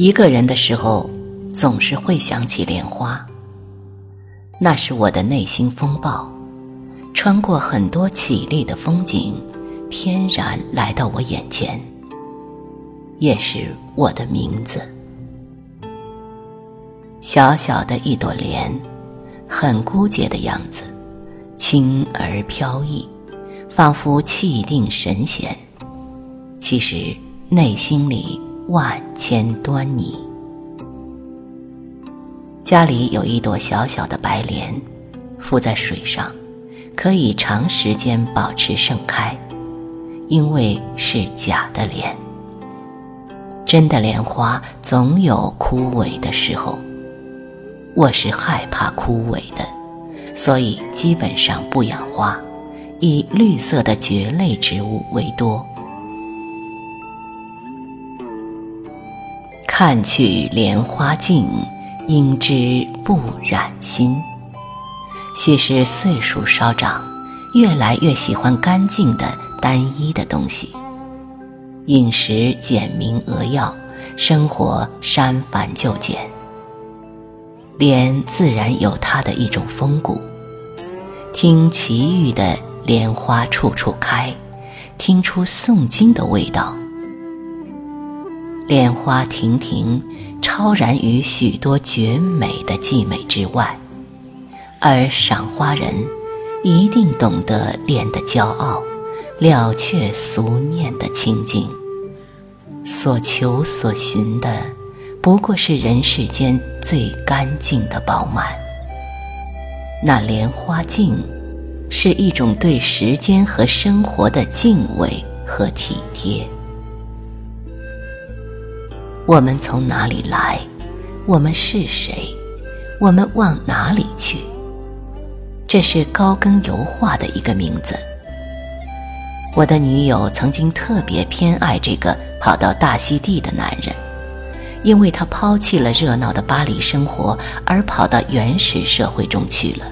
一个人的时候，总是会想起莲花。那是我的内心风暴，穿过很多绮丽的风景，翩然来到我眼前。也是我的名字。小小的一朵莲，很孤洁的样子，轻而飘逸，仿佛气定神闲。其实内心里万千端倪。家里有一朵小小的白莲，浮在水上，可以长时间保持盛开，因为是假的莲。真的莲花总有枯萎的时候，我是害怕枯萎的，所以基本上不养花，以绿色的蕨类植物为多。看去莲花净，应知不染心。许是岁数稍长，越来越喜欢干净的、单一的东西。饮食简明扼要，生活删繁就简。莲自然有它的一种风骨。听奇遇的莲花处处开，听出诵经的味道。莲花亭亭，超然于许多绝美的寂美之外，而赏花人一定懂得莲的骄傲，了却俗念的清净。所求所寻的，不过是人世间最干净的饱满。那莲花净，是一种对时间和生活的敬畏和体贴。我们从哪里来？我们是谁？我们往哪里去？这是高更油画的一个名字。我的女友曾经特别偏爱这个跑到大溪地的男人，因为他抛弃了热闹的巴黎生活，而跑到原始社会中去了。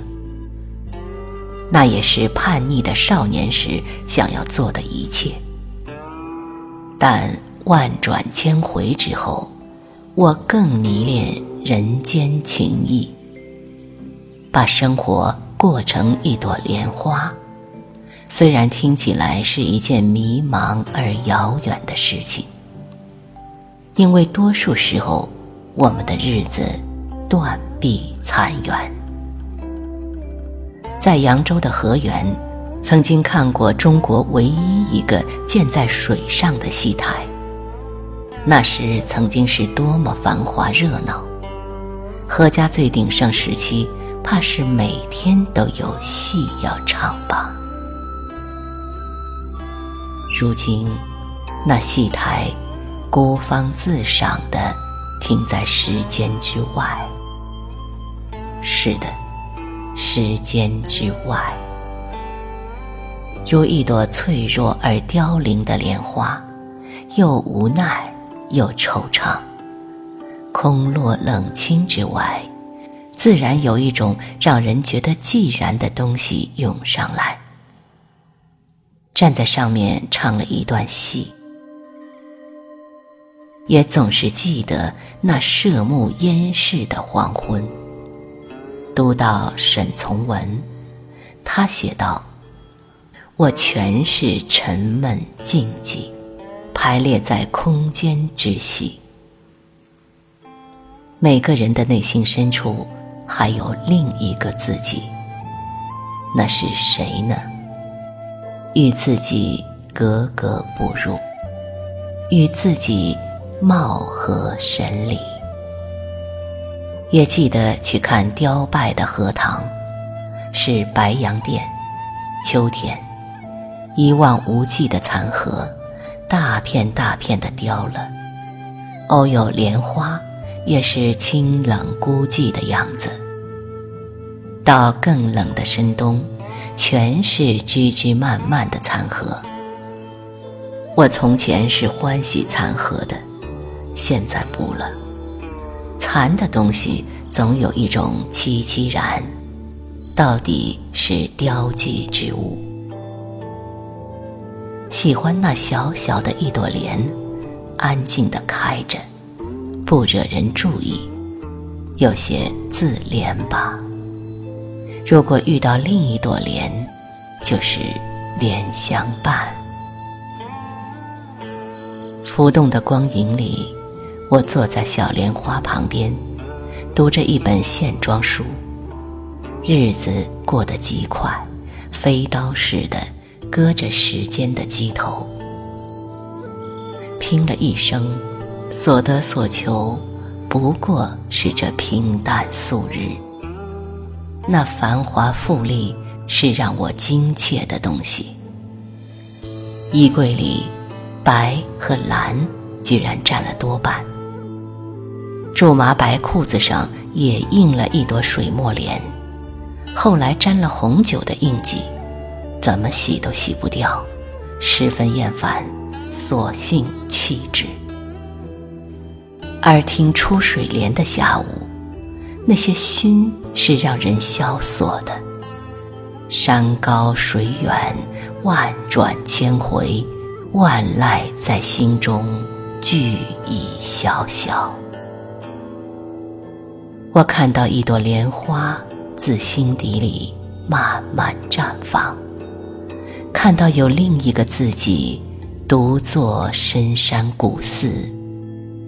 那也是叛逆的少年时想要做的一切，但。万转千回之后，我更迷恋人间情谊。把生活过成一朵莲花，虽然听起来是一件迷茫而遥远的事情，因为多数时候，我们的日子断壁残垣。在扬州的河源，曾经看过中国唯一一个建在水上的戏台。那时曾经是多么繁华热闹，何家最鼎盛时期，怕是每天都有戏要唱吧。如今，那戏台孤芳自赏的停在时间之外。是的，时间之外，如一朵脆弱而凋零的莲花，又无奈。又惆怅，空落冷清之外，自然有一种让人觉得寂然的东西涌上来。站在上面唱了一段戏，也总是记得那涉目烟逝的黄昏。读到沈从文，他写道：“我全是沉闷静寂。”排列在空间之隙，每个人的内心深处还有另一个自己，那是谁呢？与自己格格不入，与自己貌合神离。也记得去看凋败的荷塘，是白洋淀，秋天，一望无际的残荷。大片大片的凋了，偶有莲花，也是清冷孤寂的样子。到更冷的深冬，全是枝枝蔓蔓的残荷。我从前是欢喜残荷的，现在不了。残的东西总有一种凄凄然，到底是凋寂之物。喜欢那小小的一朵莲，安静的开着，不惹人注意，有些自怜吧。如果遇到另一朵莲，就是莲相伴。浮动的光影里，我坐在小莲花旁边，读着一本线装书。日子过得极快，飞刀似的割着时间的机头。拼了一生，所得所求，不过是这平淡素日。那繁华富丽是让我惊切的东西。衣柜里，白和蓝居然占了多半。苎麻白裤子上也印了一朵水墨莲，后来沾了红酒的印记，怎么洗都洗不掉，十分厌烦。索性弃之。而听出水莲的下午，那些熏是让人萧索的。山高水远，万转千回，万籁在心中俱已萧萧。我看到一朵莲花自心底里慢慢绽，看到有另一个自己。独坐深山古寺，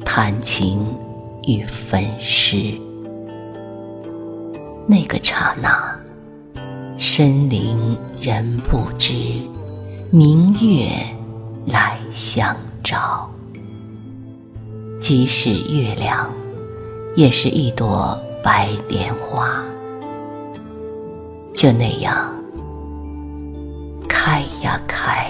弹琴与焚诗。那个刹那，深林人不知，明月来相照。即使月亮，也是一朵白莲花，就那样开呀开。